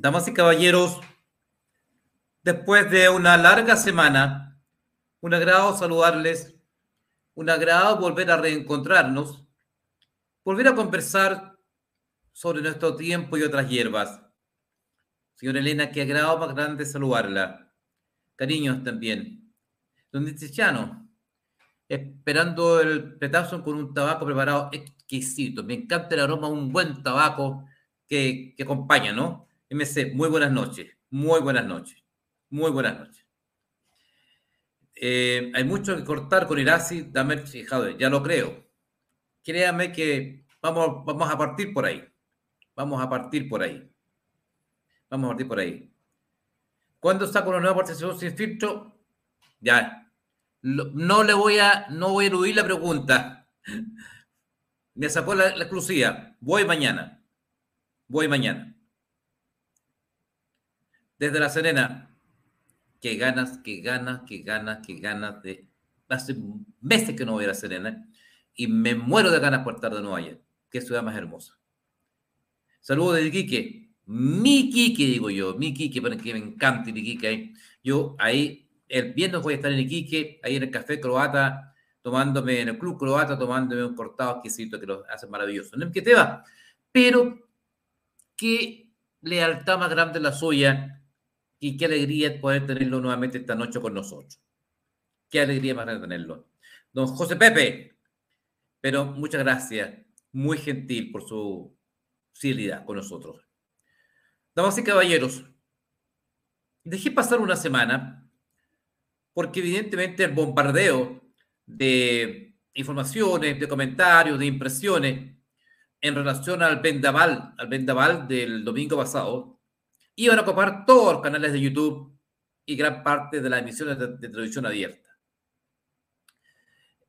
Damas y caballeros, después de una larga semana, un agrado saludarles, un agrado volver a reencontrarnos, volver a conversar sobre nuestro tiempo y otras hierbas. Señora Elena, qué agrado más grande saludarla. Cariños también. Don Tiziano, esperando el petazo con un tabaco preparado exquisito. Me encanta el aroma un buen tabaco que, que acompaña, ¿no? MC, muy buenas noches, muy buenas noches, muy buenas noches. Eh, hay mucho que cortar con Irasi, dame ya lo creo. Créame que vamos, vamos a partir por ahí. Vamos a partir por ahí. Vamos a partir por ahí. ¿Cuándo saco una nueva participación sin filtro? Ya. No le voy a, no voy a eludir la pregunta. Me sacó la, la exclusiva. Voy mañana. Voy mañana desde La Serena. Qué ganas, qué ganas, qué ganas, qué ganas de... Hace meses que no voy a La Serena y me muero de ganas por estar de nuevo allá. Qué ciudad más hermosa. Saludos de Iquique. Mi Iquique, digo yo. Mi Iquique, para que me encanta Iquique. Yo ahí, el viernes voy a estar en Iquique, ahí en el Café Croata, tomándome, en el Club Croata, tomándome un cortado exquisito que lo hace maravilloso. No que te va. Pero qué lealtad más grande la suya y qué alegría poder tenerlo nuevamente esta noche con nosotros. Qué alegría más tenerlo. Don José Pepe, pero muchas gracias, muy gentil por su fidelidad con nosotros. Damas y caballeros, dejé pasar una semana porque evidentemente el bombardeo de informaciones, de comentarios, de impresiones en relación al vendaval, al vendaval del domingo pasado, iban a ocupar todos los canales de YouTube y gran parte de las emisiones de, televisión abierta.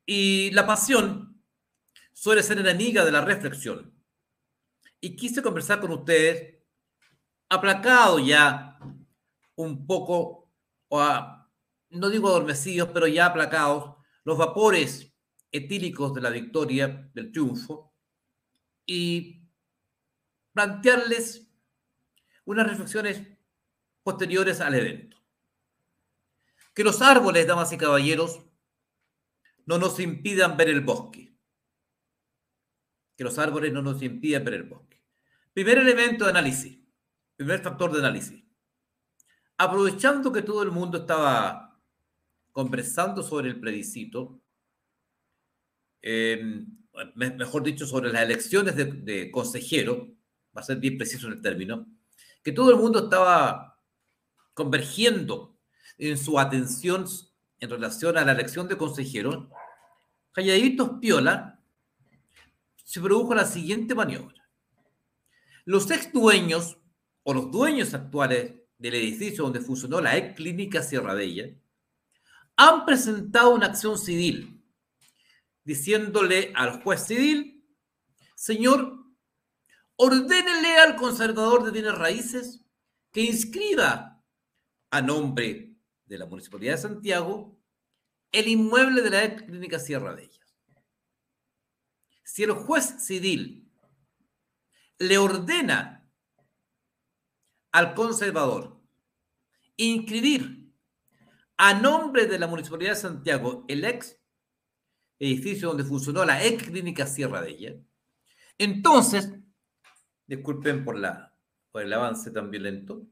Y la pasión suele ser enemiga de la reflexión. Y quise conversar con ustedes, aplacado ya un poco, o no digo adormecidos, pero ya aplacados, los vapores etílicos de la victoria, del triunfo, y plantearles unas reflexiones posteriores al evento. Que los árboles, damas y caballeros, no nos impidan ver el bosque. Que los árboles no nos impidan ver el bosque. Primer elemento de análisis, primer factor de análisis. Aprovechando que todo el mundo estaba conversando sobre el plebiscito, eh, mejor dicho, sobre las elecciones de, de consejero, va a ser bien preciso en el término, que todo el mundo estaba convergiendo en su atención en relación a la elección de consejero, calladitos piola, se produjo la siguiente maniobra. Los ex dueños o los dueños actuales del edificio donde funcionó la ex clínica Sierra Bella han presentado una acción civil diciéndole al juez civil, señor, ordénele al conservador de bienes raíces que inscriba a nombre de la Municipalidad de Santiago el inmueble de la clínica Sierra de Ellas. Si el juez civil le ordena al conservador inscribir a nombre de la Municipalidad de Santiago el ex edificio donde funcionó la ex clínica Sierra de ella, entonces Disculpen por, la, por el avance tan violento.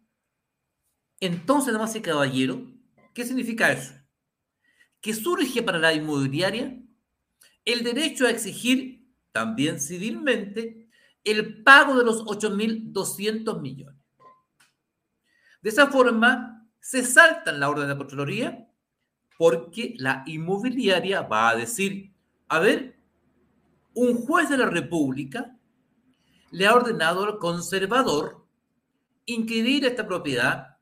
Entonces, damas y caballero, ¿qué significa eso? Que surge para la inmobiliaria el derecho a exigir, también civilmente, el pago de los 8.200 millones. De esa forma, se salta en la orden de la Contraloría porque la inmobiliaria va a decir, a ver, un juez de la República le ha ordenado al conservador inscribir esta propiedad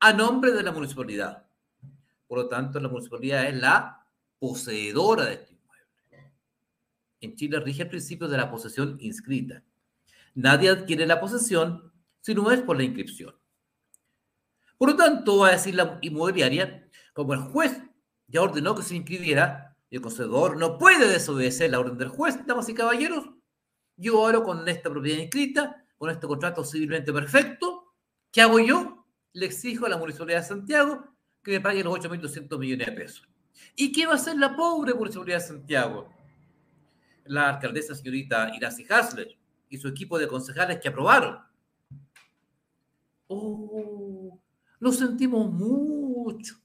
a nombre de la municipalidad. Por lo tanto, la municipalidad es la poseedora de este inmueble. En Chile rige el principio de la posesión inscrita. Nadie adquiere la posesión si no es por la inscripción. Por lo tanto, va a decir la inmobiliaria, como el juez ya ordenó que se inscribiera, y el conservador no puede desobedecer la orden del juez, damas y caballeros, yo ahora con esta propiedad inscrita, con este contrato civilmente perfecto, ¿Qué hago yo? Le exijo a la Municipalidad de Santiago que me pague los 8.200 millones de pesos. ¿Y qué va a hacer la pobre Municipalidad de Santiago? La alcaldesa señorita Iracy Hasler y su equipo de concejales que aprobaron. Oh, lo sentimos mucho.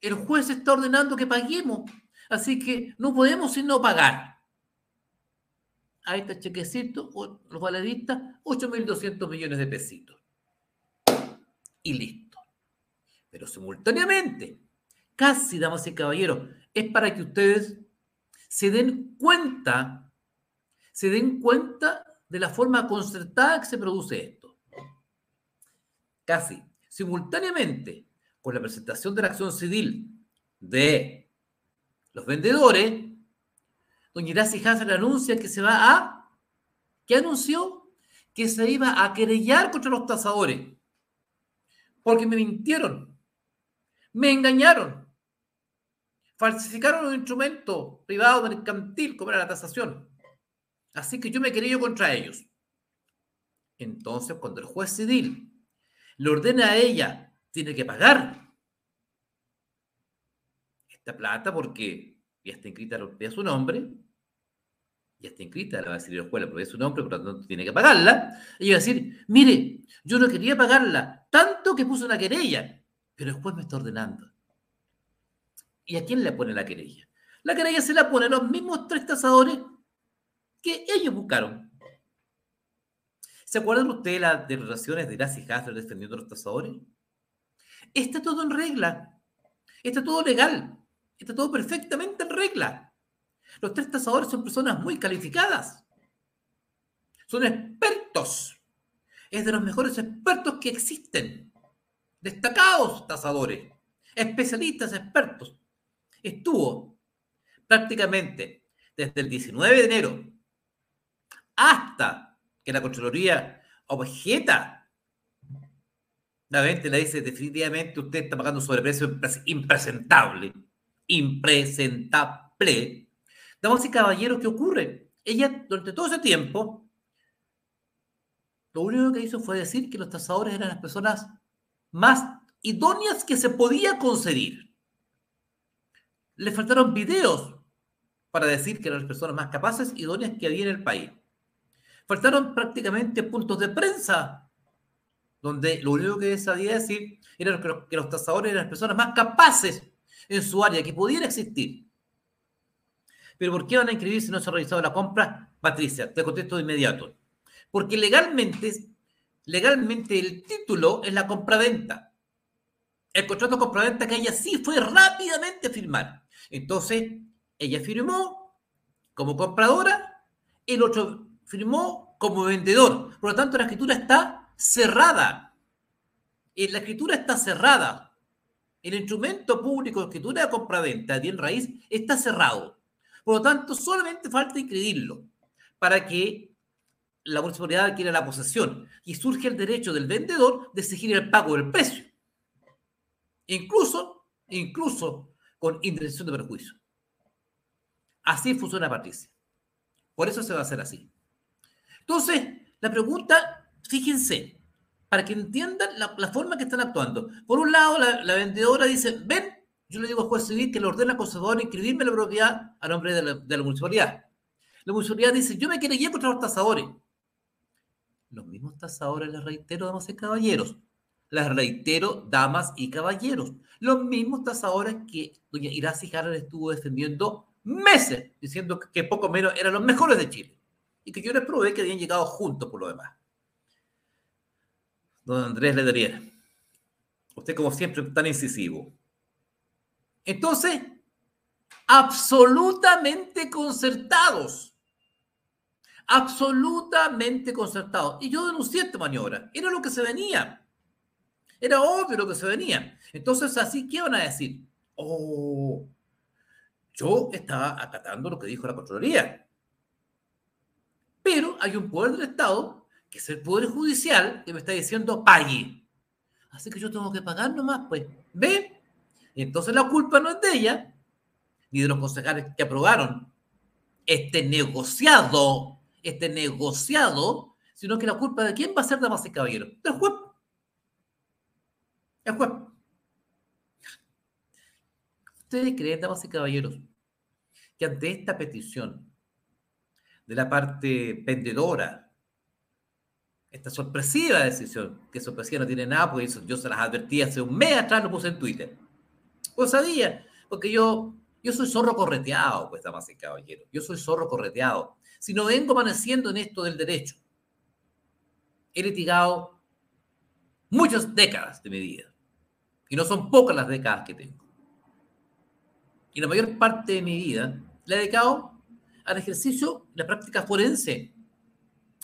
El juez está ordenando que paguemos, así que no podemos sino pagar. Ahí está el chequecito, los valedistas, 8.200 millones de pesitos. Y listo. Pero simultáneamente, casi, damas y caballeros, es para que ustedes se den cuenta, se den cuenta de la forma concertada que se produce esto. Casi simultáneamente con la presentación de la acción civil de los vendedores, doña Iracy Hansel anuncia que se va a, ¿qué anunció? Que se iba a querellar contra los tasadores, porque me mintieron, me engañaron, falsificaron un instrumento privado mercantil como era la tasación. Así que yo me querello contra ellos. Entonces, cuando el juez civil le ordena a ella, tiene que pagar esta plata porque ya está inscrita a su nombre, ya está inscrita, la va a la escuela, porque es su nombre, por lo tanto tiene que pagarla. Y va a decir, mire, yo no quería pagarla, tanto que puse una querella, pero después me está ordenando. ¿Y a quién le pone la querella? La querella se la pone a los mismos tres tasadores que ellos buscaron. ¿Se acuerdan ustedes de las declaraciones de Gracie Hasler defendiendo a los tasadores? Está todo en regla. Está todo legal. Está todo perfectamente en regla. Los tres tasadores son personas muy calificadas. Son expertos. Es de los mejores expertos que existen. Destacados tasadores. Especialistas, expertos. Estuvo prácticamente desde el 19 de enero hasta que la Contraloría objeta, la venta le dice definitivamente usted está pagando sobreprecio impresentable, impresentable. Damas y caballeros, ¿qué ocurre? Ella, durante todo ese tiempo, lo único que hizo fue decir que los tasadores eran las personas más idóneas que se podía conceder. Le faltaron videos para decir que eran las personas más capaces, idóneas que había en el país. Faltaron prácticamente puntos de prensa, donde lo único que sabía decir era que los tasadores eran las personas más capaces en su área que pudiera existir. Pero ¿por qué van a inscribir si no se ha realizado la compra? Patricia, te contesto de inmediato. Porque legalmente, legalmente el título es la compraventa. El contrato de compraventa que ella sí fue rápidamente firmar. Entonces, ella firmó como compradora, el otro firmó como vendedor. Por lo tanto, la escritura está cerrada. Eh, la escritura está cerrada. El instrumento público de escritura de compraventa bien raíz está cerrado. Por lo tanto, solamente falta inscribirlo para que la municipalidad adquiera la posesión y surge el derecho del vendedor de exigir el pago del precio. Incluso, incluso con indemnización de perjuicio. Así funciona Patricia. Por eso se va a hacer así. Entonces, la pregunta, fíjense, para que entiendan la, forma que están actuando. Por un lado, la, vendedora dice, ven, yo le digo al juez civil que le ordena al conservador inscribirme la propiedad a nombre de la, municipalidad. La municipalidad dice, yo me ir contra los tasadores. Los mismos tasadores, les reitero, damas y caballeros. Les reitero, damas y caballeros. Los mismos tasadores que doña Iracy Harrer estuvo defendiendo meses, diciendo que poco menos eran los mejores de Chile y que yo les probé que habían llegado juntos por lo demás. Don Andrés Lederier, usted como siempre tan incisivo. Entonces, absolutamente concertados. Absolutamente concertados. Y yo denuncié esta maniobra. Era lo que se venía. Era obvio lo que se venía. Entonces, así, ¿qué van a decir? Oh, yo estaba acatando lo que dijo la Contraloría. Pero hay un poder del Estado, que es el Poder Judicial, que me está diciendo pague. Así que yo tengo que pagar nomás, pues. ¿Ve? Entonces la culpa no es de ella, ni de los concejales que aprobaron este negociado, este negociado, sino que la culpa de quién va a ser, damas y caballeros, del juez. El juez. ¿Ustedes creen, damas y caballeros, que ante esta petición de la parte vendedora, esta sorpresiva decisión, que sorpresiva no tiene nada, porque yo se las advertí hace un mes atrás, lo puse en Twitter. Pues sabía, porque yo, yo soy zorro correteado, pues, damas y caballeros. Yo soy zorro correteado. Si no vengo amaneciendo en esto del derecho, he litigado muchas décadas de mi vida. Y no son pocas las décadas que tengo. Y la mayor parte de mi vida la he dedicado al ejercicio de la práctica forense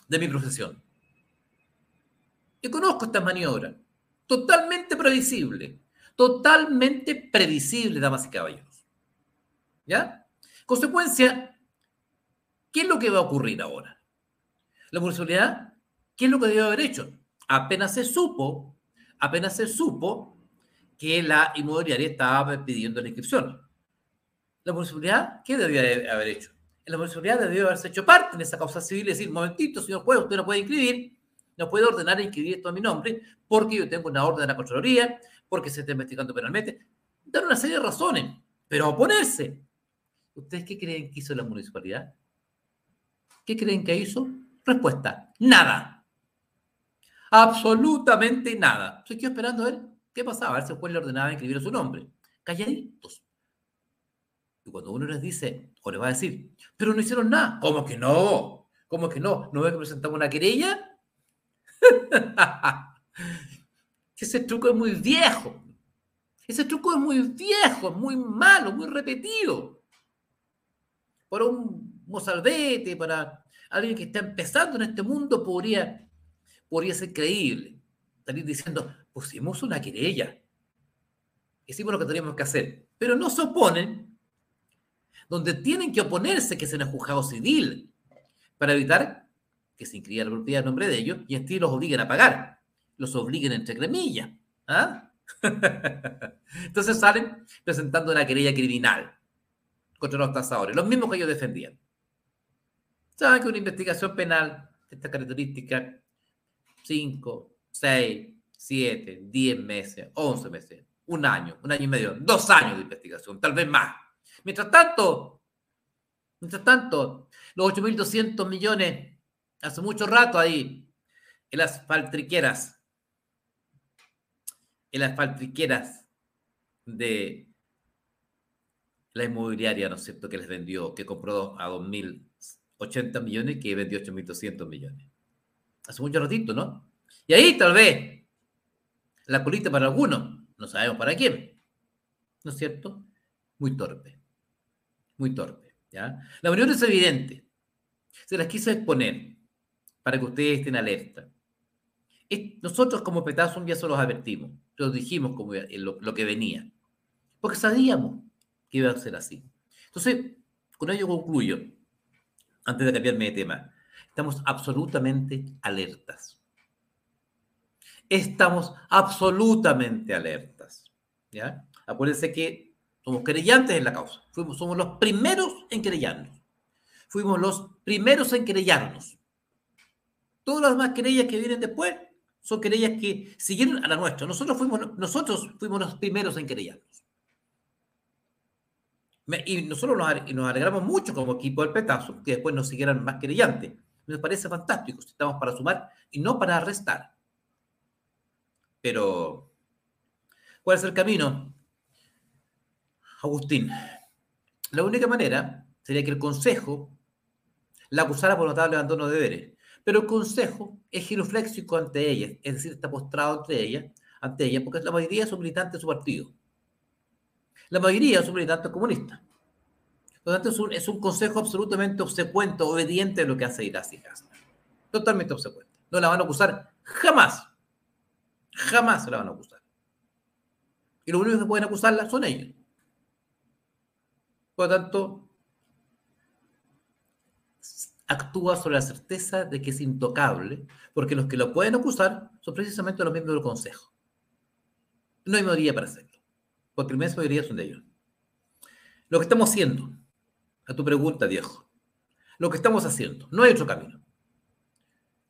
de mi profesión. Y conozco estas maniobras, totalmente previsible, totalmente previsible, damas y caballeros. ¿Ya? Consecuencia, ¿qué es lo que va a ocurrir ahora? La municipalidad, ¿qué es lo que debe haber hecho? Apenas se supo, apenas se supo que la inmobiliaria estaba pidiendo la inscripción. La municipalidad, ¿qué debía haber hecho? La municipalidad debió haberse hecho parte en esa causa civil y decir, momentito, señor juez, usted no puede inscribir, no puede ordenar inscribir esto a mi nombre, porque yo tengo una orden de la Contraloría, porque se está investigando penalmente. Dar una serie de razones, pero oponerse. ¿Ustedes qué creen que hizo la municipalidad? ¿Qué creen que hizo? Respuesta, nada. Absolutamente nada. Estoy esperando a ver qué pasaba, a ver si el juez le ordenaba inscribir su nombre. Calladitos. Y cuando uno les dice, o les va a decir, pero no hicieron nada, ¿cómo que no? ¿Cómo que no? ¿No ve que presentamos una querella? Ese truco es muy viejo. Ese truco es muy viejo, muy malo, muy repetido. Para un mozaldete, para alguien que está empezando en este mundo, podría, podría ser creíble. Salir diciendo, pusimos una querella. Hicimos lo que teníamos que hacer. Pero no se oponen donde tienen que oponerse que sea el juzgado civil para evitar que se inscriba la propiedad en nombre de ellos y así los obliguen a pagar, los obliguen entre cremillas. ¿ah? Entonces salen presentando una querella criminal contra los tasadores, los mismos que ellos defendían. Saben que una investigación penal de esta característica, 5, 6, 7, 10 meses, 11 meses, un año, un año y medio, dos años de investigación, tal vez más. Mientras tanto, mientras tanto, los 8.200 millones, hace mucho rato ahí, en las faltriqueras, en las faltriqueras de la inmobiliaria, ¿no es cierto?, que les vendió, que compró a 2.080 millones que vendió 8.200 millones. Hace mucho ratito, ¿no? Y ahí tal vez la colita para algunos, no sabemos para quién, ¿no es cierto? Muy torpe muy torpe. ¿ya? La unión es evidente. Se las quise exponer para que ustedes estén alerta. Nosotros como Petasum ya se los advertimos, los dijimos como lo, que venía, porque sabíamos que iba a ser así. Entonces, con ello concluyo, antes de cambiarme de tema, estamos absolutamente alertas. Estamos absolutamente alertas. ¿ya? Acuérdense que somos querellantes en la causa. Fuimos, somos los primeros en querellarnos. Fuimos los primeros en querellarnos. Todas las demás querellas que vienen después son querellas que siguieron a la nuestra. Nosotros fuimos, nosotros fuimos los primeros en querellarnos. Y nosotros nos, nos alegramos mucho como equipo del Petazo que después nos siguieran más querellantes. Me parece fantástico. Estamos para sumar y no para restar. Pero, ¿cuál es el camino? Agustín, la única manera sería que el Consejo la acusara por notable abandono de deberes. Pero el Consejo es girofléxico ante ella, es decir, está postrado ante ella, ante ella, porque la mayoría son militantes de su partido. La mayoría son militantes comunistas. Por lo tanto, es un, consejo absolutamente obsecuente, obediente a lo que hace Irasi Totalmente obsecuente. No la van a acusar jamás. Jamás la van a acusar. Y lo único que pueden acusarla son ellos. Por lo tanto, actúa sobre la certeza de que es intocable, porque los que lo pueden acusar son precisamente los miembros del Consejo. No hay mayoría para hacerlo, porque la mayoría son de ellos. Lo que estamos haciendo, a tu pregunta, viejo, lo que estamos haciendo, no hay otro camino.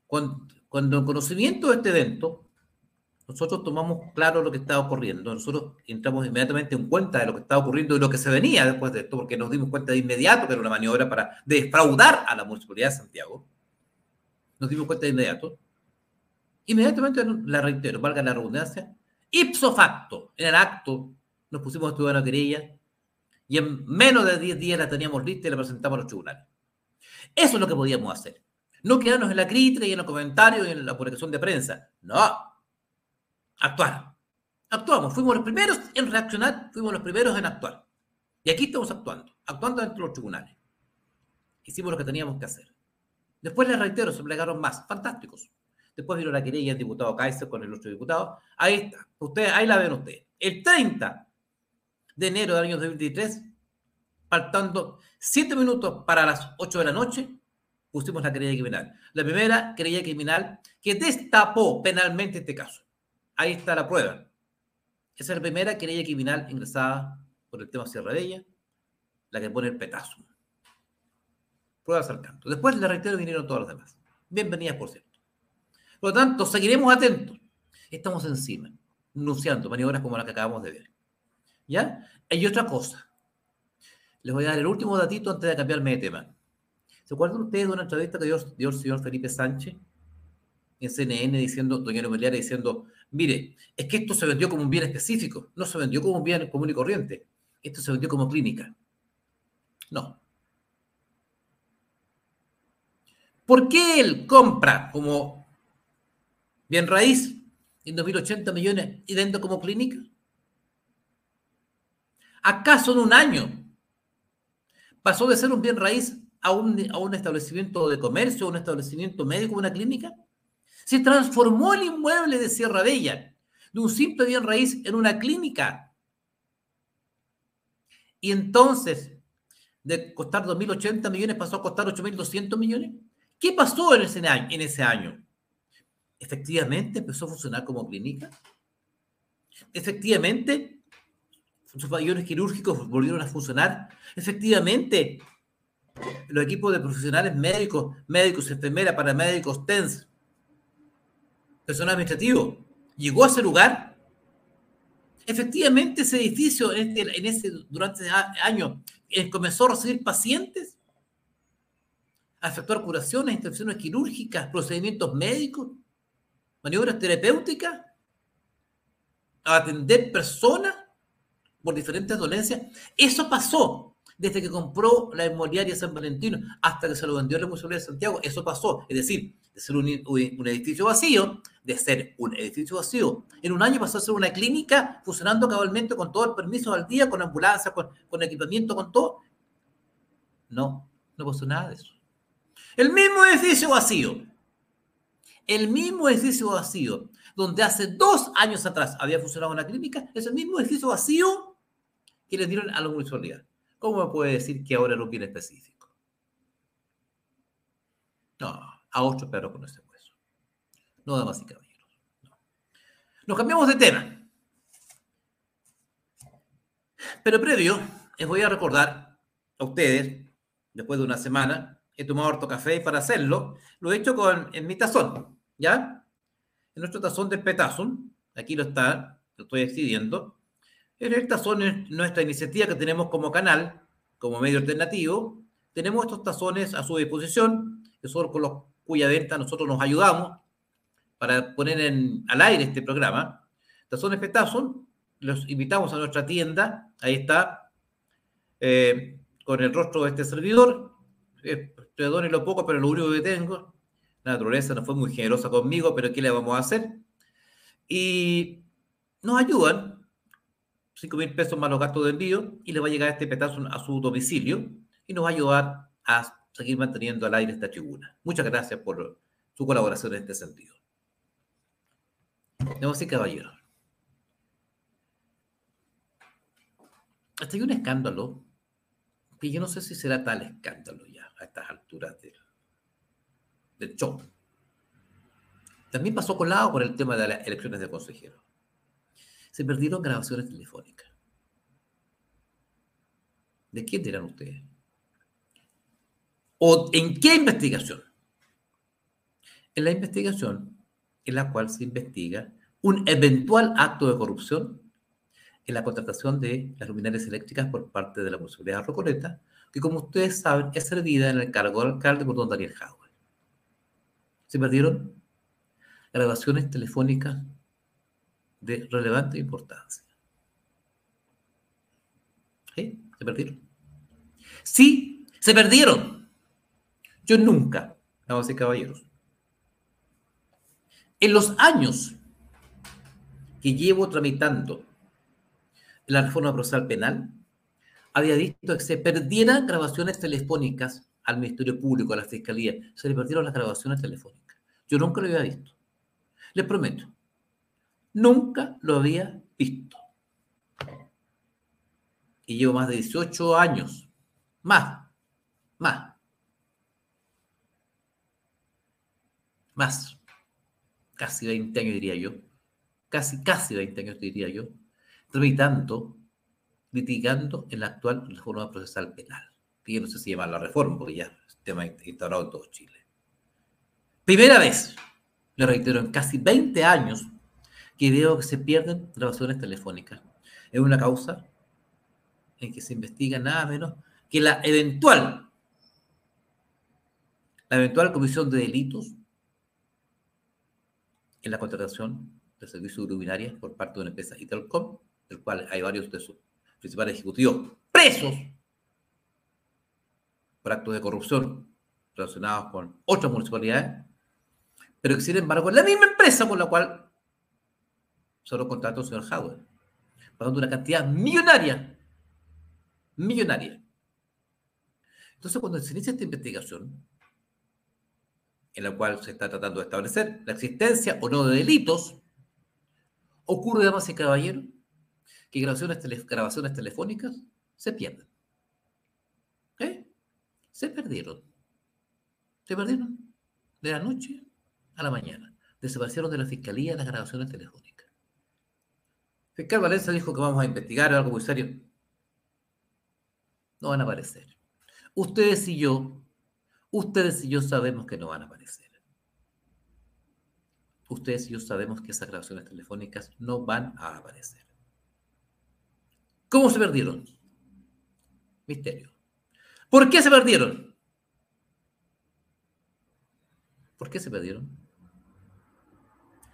Cuando, cuando en conocimiento de este evento, nosotros tomamos claro lo que estaba ocurriendo, nosotros entramos inmediatamente en cuenta de lo que estaba ocurriendo y lo que se venía después de esto, porque nos dimos cuenta de inmediato que era una maniobra para defraudar a la municipalidad de Santiago. Nos dimos cuenta de inmediato. Inmediatamente, la reitero, valga la redundancia, ipso facto, en el acto, nos pusimos a estudiar la querella y en menos de 10 días la teníamos lista y la presentamos a los tribunales. Eso es lo que podíamos hacer. No quedarnos en la crítica y en los comentarios y en la publicación de prensa. No, actuar. Actuamos, fuimos los primeros en reaccionar, fuimos los primeros en actuar. Y aquí estamos actuando, actuando dentro de los tribunales. Hicimos lo que teníamos que hacer. Después les reitero, se plegaron más, fantásticos. Después vino la querella del diputado Kaiser con el otro diputado. Ahí está, ustedes, ahí la ven ustedes. El 30 de enero del año 2023, faltando 7 minutos para las 8 de la noche, pusimos la querella criminal. La primera querella criminal que destapó penalmente este caso. Ahí está la prueba. Esa es la primera querella criminal ingresada por el tema Sierra Bella, la que pone el petazo. Pruebas al canto. Después, le reitero, vinieron todos los demás. Bienvenidas, por cierto. Por lo tanto, seguiremos atentos. Estamos encima, anunciando maniobras como las que acabamos de ver. ¿Ya? Hay otra cosa. Les voy a dar el último datito antes de cambiarme de tema. ¿Se acuerdan ustedes de una entrevista que dio, el señor Felipe Sánchez en CNN diciendo, doña Lumeliara diciendo, mire, es que esto se vendió como un bien específico, no se vendió como un bien común y corriente, esto se vendió como clínica. No. ¿Por qué él compra como bien raíz en 2080 millones y vende como clínica? ¿Acaso en un año pasó de ser un bien raíz a un, a un establecimiento de comercio, a un establecimiento médico, una clínica? Se transformó el inmueble de Sierra Bella de un simple bien raíz en una clínica. Y entonces, de costar 2.080 millones pasó a costar 8.200 millones. ¿Qué pasó en ese, año, en ese año? Efectivamente empezó a funcionar como clínica. Efectivamente, sus pabellones quirúrgicos volvieron a funcionar. Efectivamente, los equipos de profesionales médicos, médicos, enfermeras, paramédicos, TENS, personal administrativo, llegó a ese lugar. Efectivamente, ese edificio en, este, ese, durante ese año eh, comenzó a recibir pacientes, a efectuar curaciones, intervenciones quirúrgicas, procedimientos médicos, maniobras terapéuticas, a atender personas por diferentes dolencias. Eso pasó desde que compró la inmobiliaria San Valentino hasta que se lo vendió a la Municipalidad de Santiago. Eso pasó. Es decir, de ser un, edificio vacío, de ser un edificio vacío. En un año pasó a ser una clínica funcionando cabalmente con todo el permiso al día, con ambulancia, con, con equipamiento, con todo. No, no pasó nada de eso. El mismo edificio vacío, el mismo edificio vacío, donde hace dos años atrás había funcionado una clínica, es el mismo edificio vacío que le dieron a la municipalidad. ¿Cómo me puede decir que ahora no viene específico? No, a otro perro con ese hueso. No, damas y caballeros. Nos cambiamos de tema. Pero previo, les voy a recordar a ustedes, después de una semana, he tomado harto café para hacerlo, lo he hecho con, en mi tazón, ¿ya? En nuestro tazón de Petazón, aquí lo está, lo estoy exhibiendo. En el tazón es nuestra iniciativa que tenemos como canal, como medio alternativo. Tenemos estos tazones a su disposición, que son con los cuya venta nosotros nos ayudamos para poner al aire este programa. Tazones Petazón, los invitamos a nuestra tienda, ahí está, eh, con el rostro de este servidor. Eh, lo poco, pero lo único que tengo. La naturaleza no fue muy generosa conmigo, pero ¿qué le vamos a hacer? Y nos ayudan, 5 mil pesos más los gastos de envío, y le va a llegar este petazo a su domicilio y nos va a ayudar a seguir manteniendo al aire esta tribuna. Muchas gracias por su colaboración en este sentido. Debo decir, caballero. Hasta hay un escándalo, que yo no sé si será tal escándalo ya a estas alturas del, del show. También pasó colado por el tema de las elecciones de consejeros. Se perdieron grabaciones telefónicas. ¿De quién dirán ustedes? ¿O en qué investigación? En la investigación en la cual se investiga un eventual acto de corrupción en la contratación de las luminarias eléctricas por parte de la Municipalidad de Rocoleta, que como ustedes saben es servida en el cargo del alcalde por don Daniel Howard. Se perdieron grabaciones telefónicas de relevante importancia. ¿Sí? Se perdieron. Sí, se perdieron. Yo nunca, vamos a caballeros, en los años que llevo tramitando la reforma procesal penal, había visto que se perdieran grabaciones telefónicas al Ministerio Público, a la Fiscalía. Se le perdieron las grabaciones telefónicas. Yo nunca lo había visto. Les prometo, nunca lo había visto. Y llevo más de 18 años, más, más, más, casi 20 años diría yo, casi, casi 20 años diría yo, tramitando, litigando en la actual reforma procesal penal, que yo no sé si llama la reforma, porque ya es tema instaurado en todo Chile. Primera vez, le reitero, en casi 20 años que veo que se pierden grabaciones telefónicas. Es una causa en que se investiga nada menos que la eventual, la eventual comisión de delitos en la contratación de servicios luminarias por parte de una empresa Itelcom, del cual hay varios de sus principales ejecutivos presos por actos de corrupción relacionados con otras municipalidades, pero que sin embargo es la misma empresa con la cual solo contrató el señor Howard, pagando una cantidad millonaria, millonaria. Entonces, cuando se inicia esta investigación, en la cual se está tratando de establecer la existencia o no de delitos, ocurre, damas y caballeros, que grabaciones, grabaciones telefónicas se pierden. ¿Eh? Se perdieron. Se perdieron de la noche a la mañana. Desaparecieron de la fiscalía las grabaciones telefónicas. Fiscal Valencia dijo que vamos a investigar algo muy serio. No van a aparecer. Ustedes y yo, ustedes y yo sabemos que no van a aparecer. Ustedes y yo sabemos que esas grabaciones telefónicas no van a aparecer. ¿Cómo se perdieron? Misterio. ¿Por qué se perdieron? ¿Por qué se perdieron?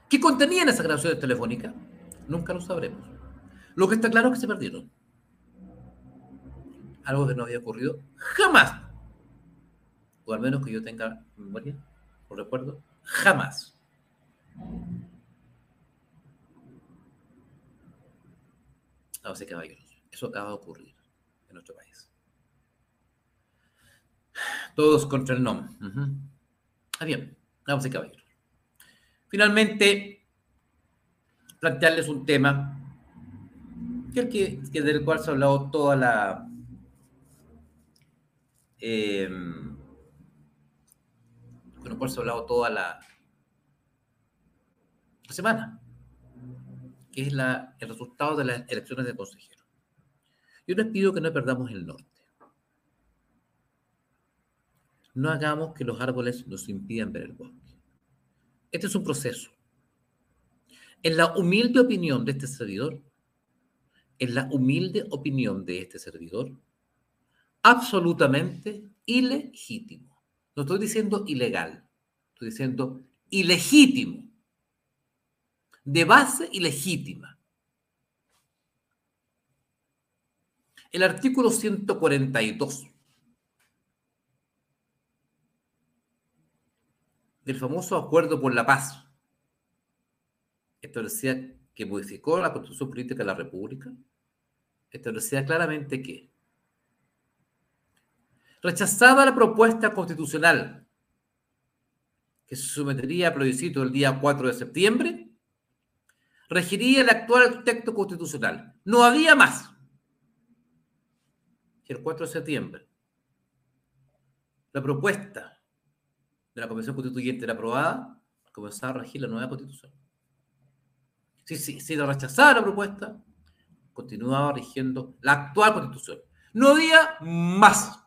¿Qué contenían esas grabaciones telefónicas? Nunca lo sabremos. Lo que está claro es que se perdieron. Algo que no había ocurrido jamás. O al menos que yo tenga memoria o recuerdo, jamás. No sé, caballeros. Eso acaba de ocurrir en nuestro país. Todos contra el NOM. Uh bien, vamos a caballeros. Finalmente, plantearles un tema que, que, que del cual se ha hablado toda la eh, con el cual se ha hablado toda la, la semana, que es la, el resultado de las elecciones de consejeros. Yo les pido que no perdamos el norte. No hagamos que los árboles nos impidan ver el bosque. Este es un proceso. En la humilde opinión de este servidor, en la humilde opinión de este servidor, absolutamente ilegítimo. No estoy diciendo ilegal, estoy diciendo ilegítimo. De base ilegítima. El artículo 142 del famoso Acuerdo por la Paz establecía que modificó la Constitución Política de la República, establecía claramente que rechazada la propuesta constitucional que se sometería a plebiscito el día 4 de septiembre, regiría el actual texto constitucional. No había más que el 4 de septiembre la propuesta de la Convención Constituyente era aprobada, comenzaba a regir la nueva Constitución. Si, si, rechazaba la propuesta, continuaba rigiendo la actual Constitución. No había más.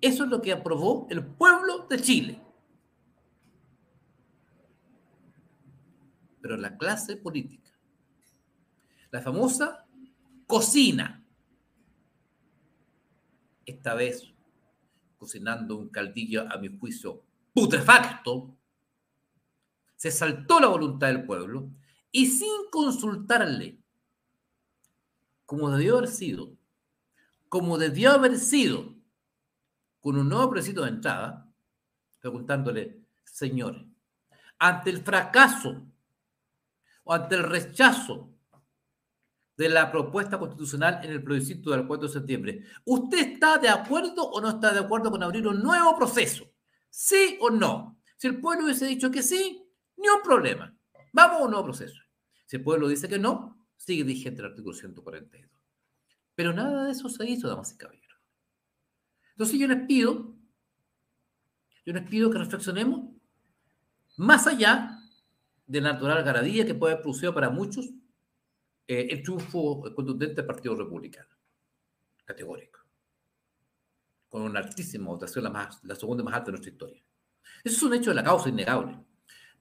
Eso es lo que aprobó el pueblo de Chile. pero la clase política. La famosa cocina. Esta vez cocinando un caldillo, a mi juicio, putrefacto, se saltó la voluntad del pueblo y sin consultarle, como debió haber sido, como debió haber sido, con un nuevo presidente de entrada, preguntándole, señores, ante el fracaso o ante el rechazo de la propuesta constitucional en el plebiscito del 4 de septiembre. ¿Usted está de acuerdo o no está de acuerdo con abrir un nuevo proceso? ¿Sí o no? Si el pueblo hubiese dicho que sí, ni un problema. Vamos a un nuevo proceso. Si el pueblo dice que no, sigue vigente el artículo 142. Pero nada de eso se hizo, damas y caballeros. Entonces yo les pido, yo les pido que reflexionemos más allá de la natural garadilla que puede haber producido para muchos eh, el triunfo contundente del Partido Republicano, categórico, con una altísima votación, la, la segunda más alta de nuestra historia. Eso es un hecho de la causa innegable.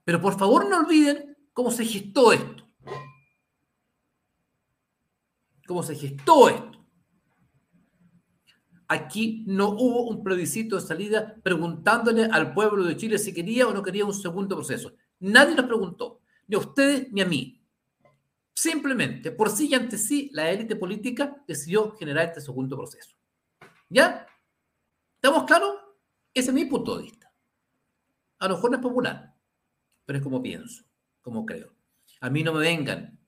Pero por favor no olviden cómo se gestó esto. Cómo se gestó esto. Aquí no hubo un plebiscito de salida preguntándole al pueblo de Chile si quería o no quería un segundo proceso. Nadie nos preguntó, ni a ustedes ni a mí. Simplemente, por sí y ante sí, la élite política decidió generar este segundo proceso. ¿Ya? ¿Estamos claros? Ese es mi punto de vista. A lo mejor no es popular, pero es como pienso, como creo. A mí no me vengan.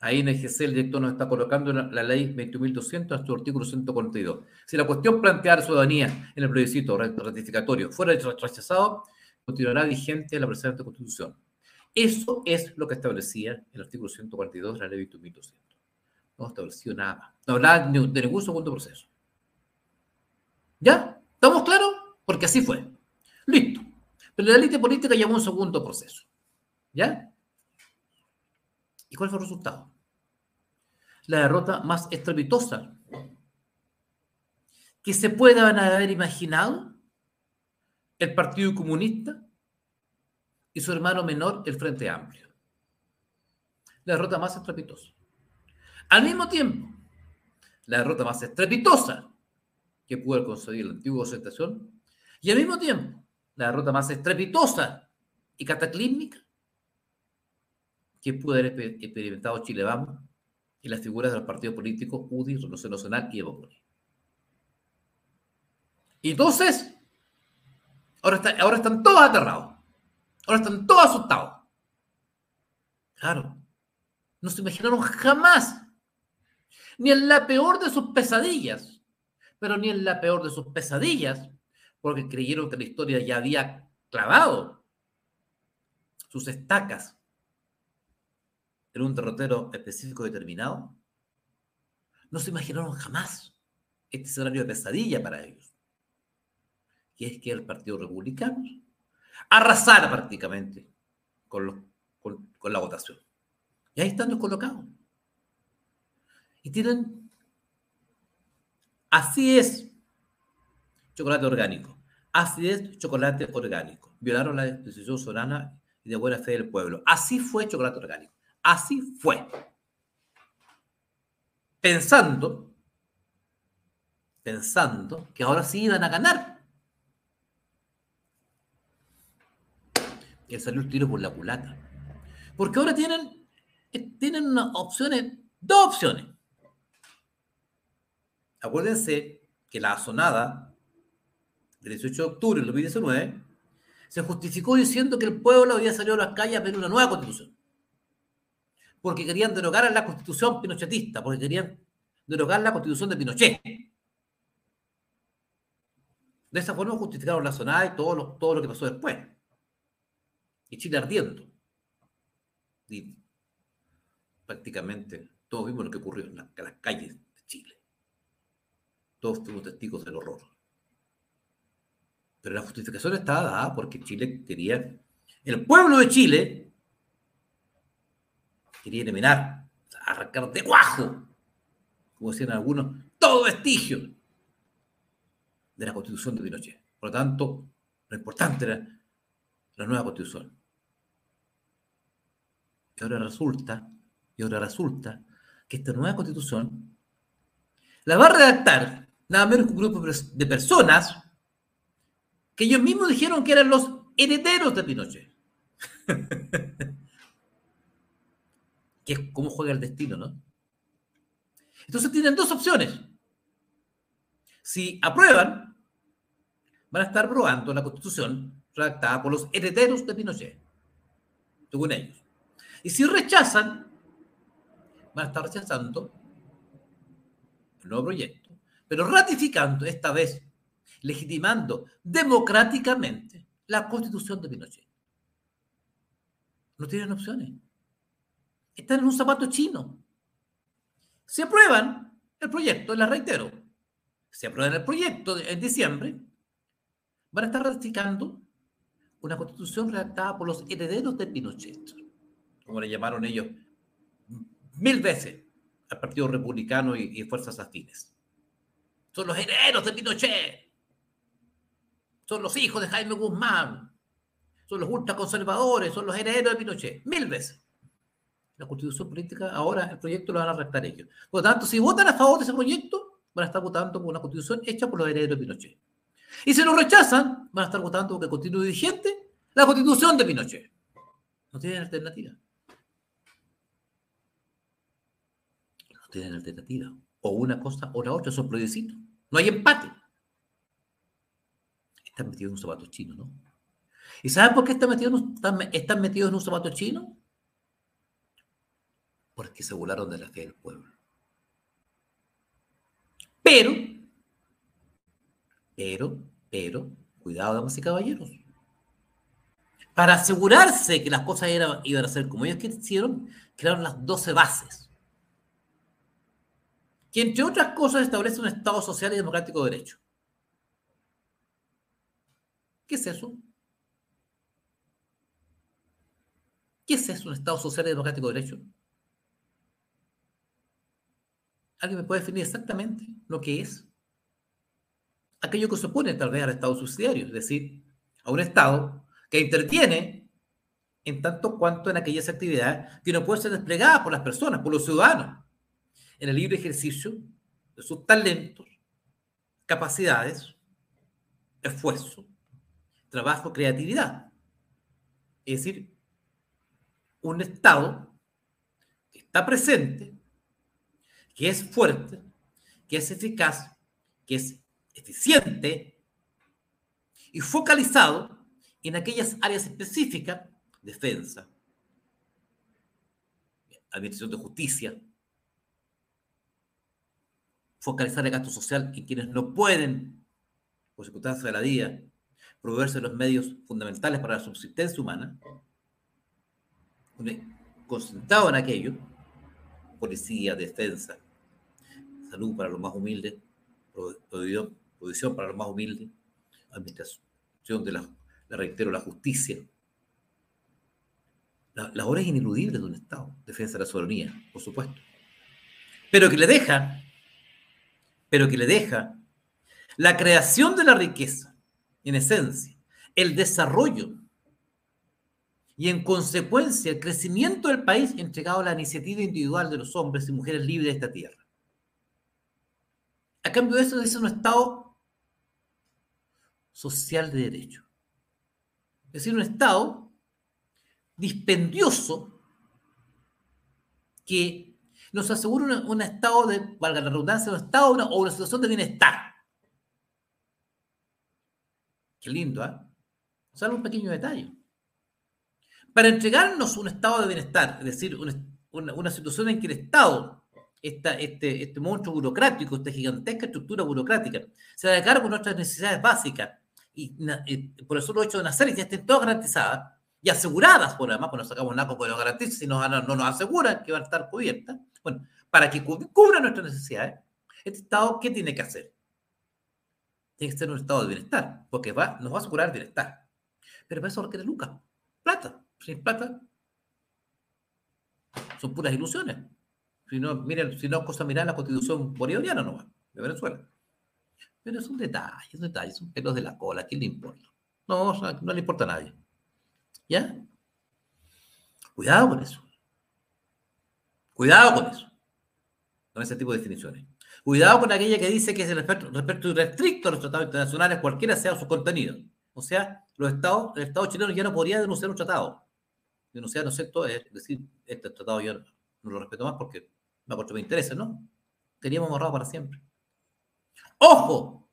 Ahí en el GC el director nos está colocando la, ley 21.200 a su artículo 142. Si la cuestión planteada ciudadanía en el plebiscito ratificatorio fuera rechazado, continuará vigente la presente constitución. Eso es lo que establecía el artículo 142 de la ley 21.200. No estableció nada. No hablaba de ningún segundo proceso. ¿Ya? ¿Estamos claros? Porque así fue. Listo. Pero la élite política llamó un segundo proceso. ¿Ya? ¿Y cuál fue el resultado? La derrota más estrepitosa que se puedan haber imaginado el Partido Comunista y su hermano menor, el Frente Amplio. La derrota más estrepitosa. Al mismo tiempo, la derrota más estrepitosa que pudo conseguir la antigua concertación, y al mismo tiempo, la derrota más estrepitosa y cataclísmica que pudo haber experimentado Chile Vamos y las figuras de los partidos políticos UDI, Renovación Nacional y Evo Y entonces, ahora, ahora están todos aterrados. Ahora están todos asustados. Claro, no se imaginaron jamás, ni en la peor de sus pesadillas, pero ni en la peor de sus pesadillas, porque creyeron que la historia ya había clavado sus estacas en un derrotero específico determinado, no se imaginaron jamás este escenario de pesadilla para ellos, que es que el Partido Republicano arrasar prácticamente con, con, la votación. Y ahí están descolocados. Y tienen, así es, chocolate orgánico. Así es, chocolate orgánico. Violaron la decisión soberana y de buena fe del pueblo. Así fue chocolate orgánico. Así fue. Pensando, pensando que ahora sí iban a ganar. que salió el tiro por la culata. Porque ahora tienen, eh, tienen opciones, dos opciones. Acuérdense que la sonada del 18 de octubre del 2019 se justificó diciendo que el pueblo había salido a las calles a pedir una nueva constitución. Porque querían derogar la constitución pinochetista, porque querían derogar la constitución de Pinochet. De esa forma justificaron la sonada y todo lo, todo lo que pasó después y Chile ardiendo. Y prácticamente todos vimos lo que ocurrió en, las calles de Chile. Todos fuimos testigos del horror. Pero la justificación estaba dada porque Chile quería, el pueblo de Chile quería eliminar, arrancar de guajo, como decían algunos, todo vestigio de la constitución de Pinochet. Por lo tanto, lo importante era la nueva constitución. Y ahora resulta, y ahora resulta que esta nueva constitución la va a redactar nada menos que un grupo de personas que ellos mismos dijeron que eran los herederos de Pinochet. que es como juega el destino, ¿no? Entonces tienen dos opciones. Si aprueban, van a estar aprobando la constitución redactada por los herederos de Pinochet, según ellos. Y si rechazan, van a estar rechazando el nuevo proyecto, pero ratificando esta vez, legitimando democráticamente la constitución de Pinochet. No tienen opciones. Están en un zapato chino. Si aprueban el proyecto, les reitero, si aprueban el proyecto en diciembre, van a estar ratificando una constitución redactada por los herederos de Pinochet, como le llamaron ellos mil veces al Partido Republicano y, y fuerzas afines. Son los herederos de Pinochet. Son los hijos de Jaime Guzmán. Son los ultraconservadores, son los herederos de Pinochet. Mil veces la constitución política, ahora el proyecto lo van a redactar ellos. Por lo tanto, si votan a favor de ese proyecto, van a estar votando por una constitución hecha por los herederos de Pinochet. Y si lo rechazan, van a estar votando porque continúe vigente la constitución de Pinochet. No tienen alternativa. No tienen alternativa. O una cosa o la otra, son plebiscitos. No hay empate. Están metidos en un zapato chino, ¿no? ¿Y saben por qué están metidos, están metidos en un zapato chino? Porque se burlaron de la fe del pueblo. Pero, pero, pero, cuidado, damas y caballeros. Para asegurarse que las cosas iban a ser como ellos quisieron, crearon las 12 bases. Que entre otras cosas establece un Estado social y democrático de derecho. ¿Qué es eso? ¿Qué es eso, un Estado social y democrático de derecho? ¿Alguien me puede definir exactamente lo que es? Aquello que se opone tal vez al Estado subsidiario, es decir, a un Estado que interviene en tanto cuanto en aquellas actividades que no pueden ser desplegadas por las personas, por los ciudadanos, en el libre ejercicio de sus talentos, capacidades, esfuerzo, trabajo, creatividad. Es decir, un Estado que está presente que es fuerte, que es eficaz, que es eficiente y focalizado en aquellas áreas específicas, defensa, administración de justicia, focalizar el gasto social en quienes no pueden, por circunstancias de la vida, proveerse los medios fundamentales para la subsistencia humana, concentrado en aquello, policía, defensa, salud para los más humildes, provisión para los más humildes, administración de la, reitero, la justicia. La, las horas ineludibles de un Estado, defensa de la soberanía, por supuesto. Pero que le deja, pero que le deja la creación de la riqueza, en esencia, el desarrollo y en consecuencia el crecimiento del país entregado a la iniciativa individual de los hombres y mujeres libres de esta tierra. A cambio de eso, es un Estado social de derecho. Es decir, un Estado dispendioso que nos asegura un, estado de, valga la redundancia, un estado o una situación de bienestar. Qué lindo, ¿eh? Solo un pequeño detalle. Para entregarnos un estado de bienestar, es decir, una, una situación en que el Estado este, este monstruo burocrático, esta gigantesca estructura burocrática, se da cargo de nuestras necesidades básicas y, por eso lo he hecho de nacer y ya estén todas garantizadas y aseguradas por además, pues nos sacamos nada porque lo garantiza, si no, no nos aseguran que van a estar cubiertas. Bueno, para que cubra nuestras necesidades, este Estado, ¿qué tiene que hacer? Tiene que ser un estado de bienestar, porque va, nos va a asegurar bienestar. Pero para eso requiere lucas, plata. Sin plata, son puras ilusiones. Si no, miren, si no, cosa mirar la constitución bolivariana nomás, de Venezuela. Pero son detalles, son detalles, son pelos de la cola, ¿a quién le importa? No, no le importa a nadie. ¿Ya? Cuidado con eso. Cuidado con eso, con ese tipo de definiciones. Cuidado con aquella que dice que es el respeto, respeto irrestricto a los tratados internacionales, cualquiera sea su contenido. O sea, los estados, el Estado chileno ya no podría denunciar un tratado. Denunciar, ¿no es cierto? Es decir, este tratado yo no lo respeto más porque me aporta me interesa, ¿no? Queríamos ahorrado para siempre. ¡Ojo!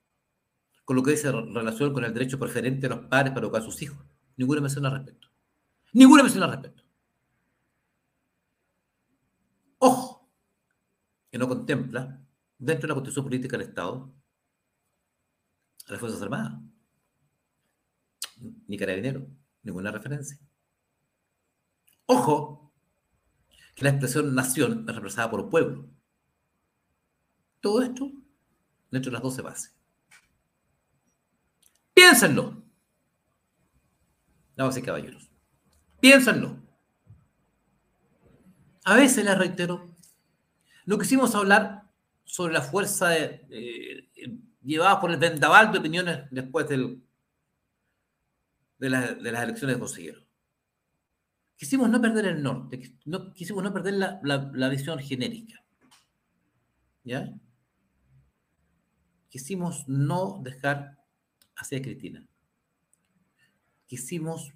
Con lo que dice relación con el derecho preferente de los padres para educar a sus hijos. Ninguna mención al respecto. Ninguna mención al respecto. Ojo, que no contempla dentro de la constitución política del Estado a las Fuerzas Armadas. Ni carabinero, ninguna referencia. Ojo, que la expresión nación es representada por pueblo. Todo esto dentro de las 12 bases. Piénsenlo. Damas y caballeros. Piénsenlo. A veces les reitero, no quisimos hablar sobre la fuerza de, llevada por el vendaval de opiniones después del, de, las elecciones de consejero. Quisimos no perder el norte, no, quisimos no perder la, visión genérica. ¿Ya? Quisimos no dejar hacia Cristina. Quisimos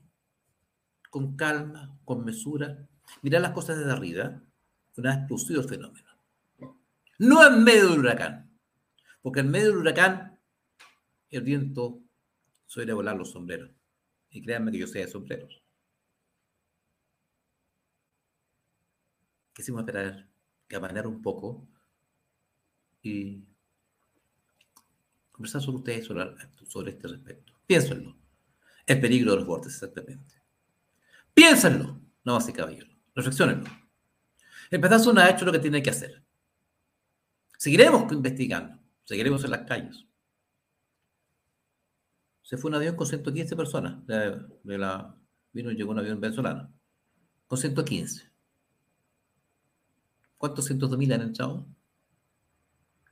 con calma, con mesura, mirar las cosas desde arriba, una explosivo fenómeno. No en medio del huracán, porque en medio del huracán el viento suele volar los sombreros. Y créanme que yo sé de sombreros. Quisimos esperar que amaneara un poco y conversar sobre ustedes sobre, sobre este respecto. Piénsenlo. El peligro de los bordes, exactamente. Piénsenlo, no así caballero. Reflexionenlo. El no ha hecho lo que tiene que hacer. Seguiremos investigando. Seguiremos en las calles. Se fue un avión con 115 personas. De, la, vino llegó un avión venezolano. Con 115. ¿Cuántos cientos de mil han entrado?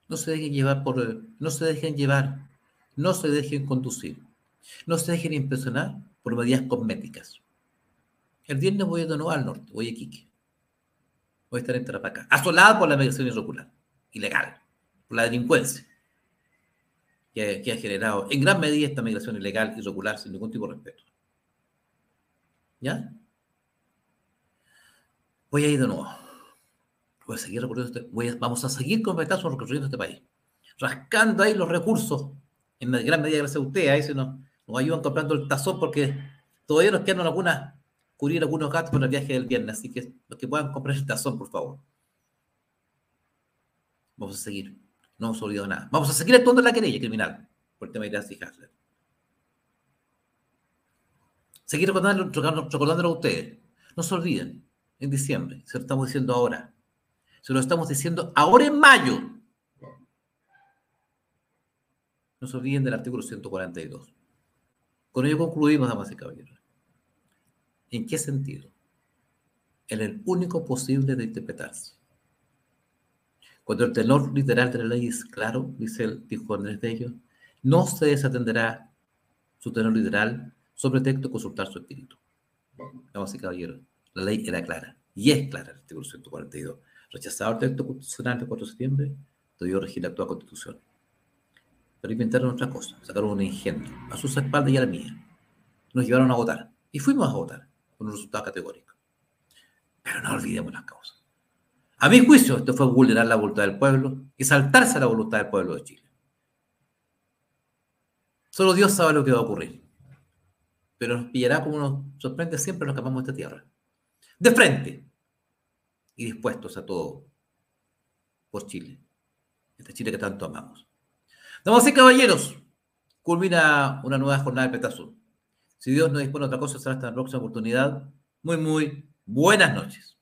No se dejen llevar por. No se dejen llevar. No se dejen conducir. No se dejen impresionar por medidas cosméticas. El viernes voy de nuevo al norte, voy a Iquique. Voy a estar en Tarapacá, asolado por la migración irregular, ilegal, por la delincuencia, que, ha generado en gran medida esta migración ilegal, irregular, sin ningún tipo de respeto. ¿Ya? Voy a ir de nuevo. Voy a seguir recorriendo este, vamos a seguir con recorriendo este país, rascando ahí los recursos, en gran medida gracias a ustedes, ahí se nos, nos ayudan comprando el tazón porque todavía nos quedan algunas cubrir algunos gastos con el viaje del viernes. Así que los que puedan comprar el tazón, por favor. Vamos a seguir. No hemos olvidado nada. Vamos a seguir actuando en la querella criminal por el tema de Gracia y Hasler. Seguir recordándolo, recordándolo a ustedes. No se olviden, en diciembre, se lo estamos diciendo ahora. Se lo estamos diciendo ahora en mayo. No se olviden del artículo 142. Con ello concluimos, damas y caballeros. ¿En qué sentido? En el único posible de interpretarse. Cuando el tenor literal de la ley es claro, dice el, dijo Andrés de ellos, no se desatenderá su tenor literal sobre texto consultar su espíritu. Vamos a caballeros, la ley era clara, y es clara el artículo 142. Rechazado el texto constitucional del 4 de septiembre, debió regir la actual constitución. Pero inventaron otra cosa, sacaron un engendro, a sus espaldas y a la mía. Nos llevaron a votar, y fuimos a votar con un resultado categórico. Pero no olvidemos las causas. A mi juicio, esto fue vulnerar la voluntad del pueblo y saltarse a la voluntad del pueblo de Chile. Solo Dios sabe lo que va a ocurrir. Pero nos pillará como nos sorprende siempre los que amamos esta tierra. De frente y dispuestos a todo por Chile. Este Chile que tanto amamos. Damas y caballeros, culmina una nueva jornada de Petazul. Si Dios no dispone otra cosa, será hasta la próxima oportunidad. Muy, muy buenas noches.